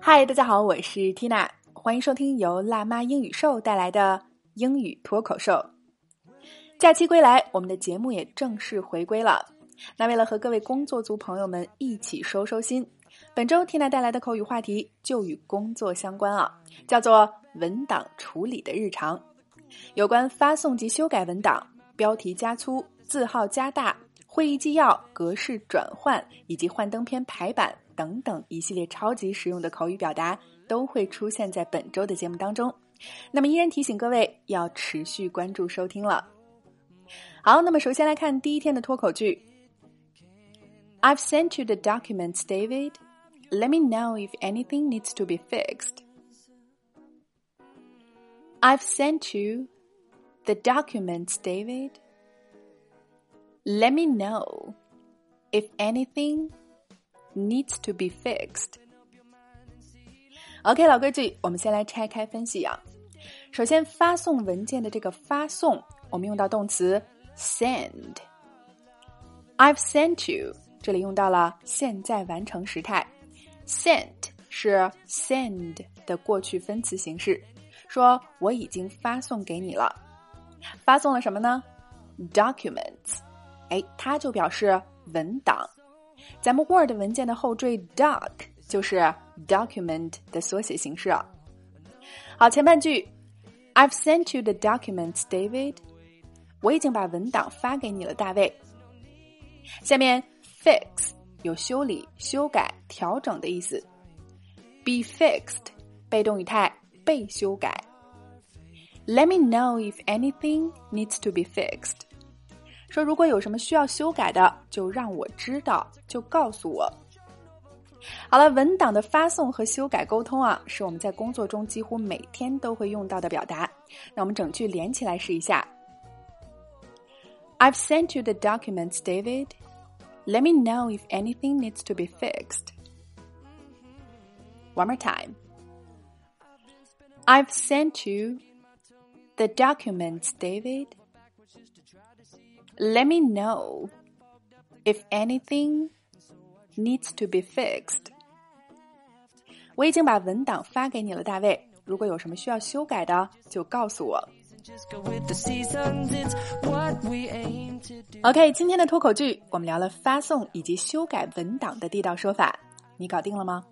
嗨，大家好，我是 Tina，欢迎收听由辣妈英语秀带来的英语脱口秀。假期归来，我们的节目也正式回归了。那为了和各位工作族朋友们一起收收心，本周 Tina 带来的口语话题就与工作相关啊，叫做文档处理的日常，有关发送及修改文档、标题加粗、字号加大、会议纪要格式转换以及幻灯片排版。等等一系列超级实用的口语表达都会出现在本周的节目当中。那么依然提醒各位要持续关注收听了。好，那么首先来看第一天的脱口句。I've sent you the documents, David. Let me know if anything needs to be fixed. I've sent you the documents, David. Let me know if anything needs to be fixed. OK，老规矩，我们先来拆开分析啊。首先，发送文件的这个发送，我们用到动词 send。I've sent you，这里用到了现在完成时态。sent 是 send 的过去分词形式，说我已经发送给你了。发送了什么呢？Documents，哎，它就表示文档。咱们 Word 文件的后缀 doc 就是 document 的缩写形式。好，前半句，I've sent you the documents, David。我已经把文档发给你了，大卫。下面 fix 有修理、修改、调整的意思。Be fixed 被动语态，被修改。Let me know if anything needs to be fixed。说如果有什么需要修改的，就让我知道，就告诉我。好了，文档的发送和修改沟通啊，是我们在工作中几乎每天都会用到的表达。那我们整句连起来试一下：I've sent you the documents, David. Let me know if anything needs to be fixed. One more time. I've sent you the documents, David. Let me know if anything needs to be fixed. 我已经把文档发给你了，大卫。如果有什么需要修改的，就告诉我。OK，今天的脱口剧我们聊了发送以及修改文档的地道说法，你搞定了吗？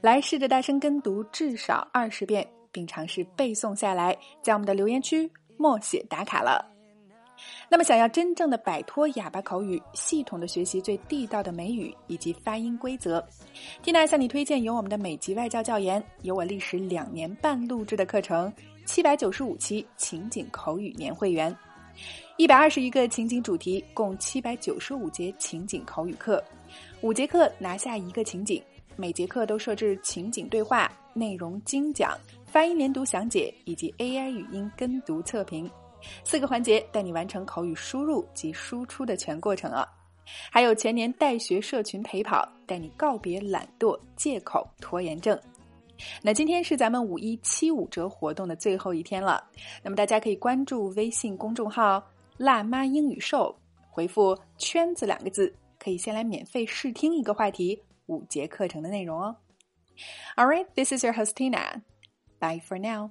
来试着大声跟读至少二十遍，并尝试背诵下来，在我们的留言区默写打卡了。那么，想要真正的摆脱哑巴口语，系统的学习最地道的美语以及发音规则，Tina 向你推荐由我们的美籍外教教研，由我历时两年半录制的课程——七百九十五期情景口语年会员，一百二十一个情景主题，共七百九十五节情景口语课，五节课拿下一个情景，每节课都设置情景对话、内容精讲、发音连读详解以及 AI 语音跟读测评。四个环节带你完成口语输入及输出的全过程啊！还有全年带学社群陪跑，带你告别懒惰、借口、拖延症。那今天是咱们五一七五折活动的最后一天了，那么大家可以关注微信公众号“辣妈英语秀”，回复“圈子”两个字，可以先来免费试听一个话题五节课程的内容哦。All right, this is your host Tina. Bye for now.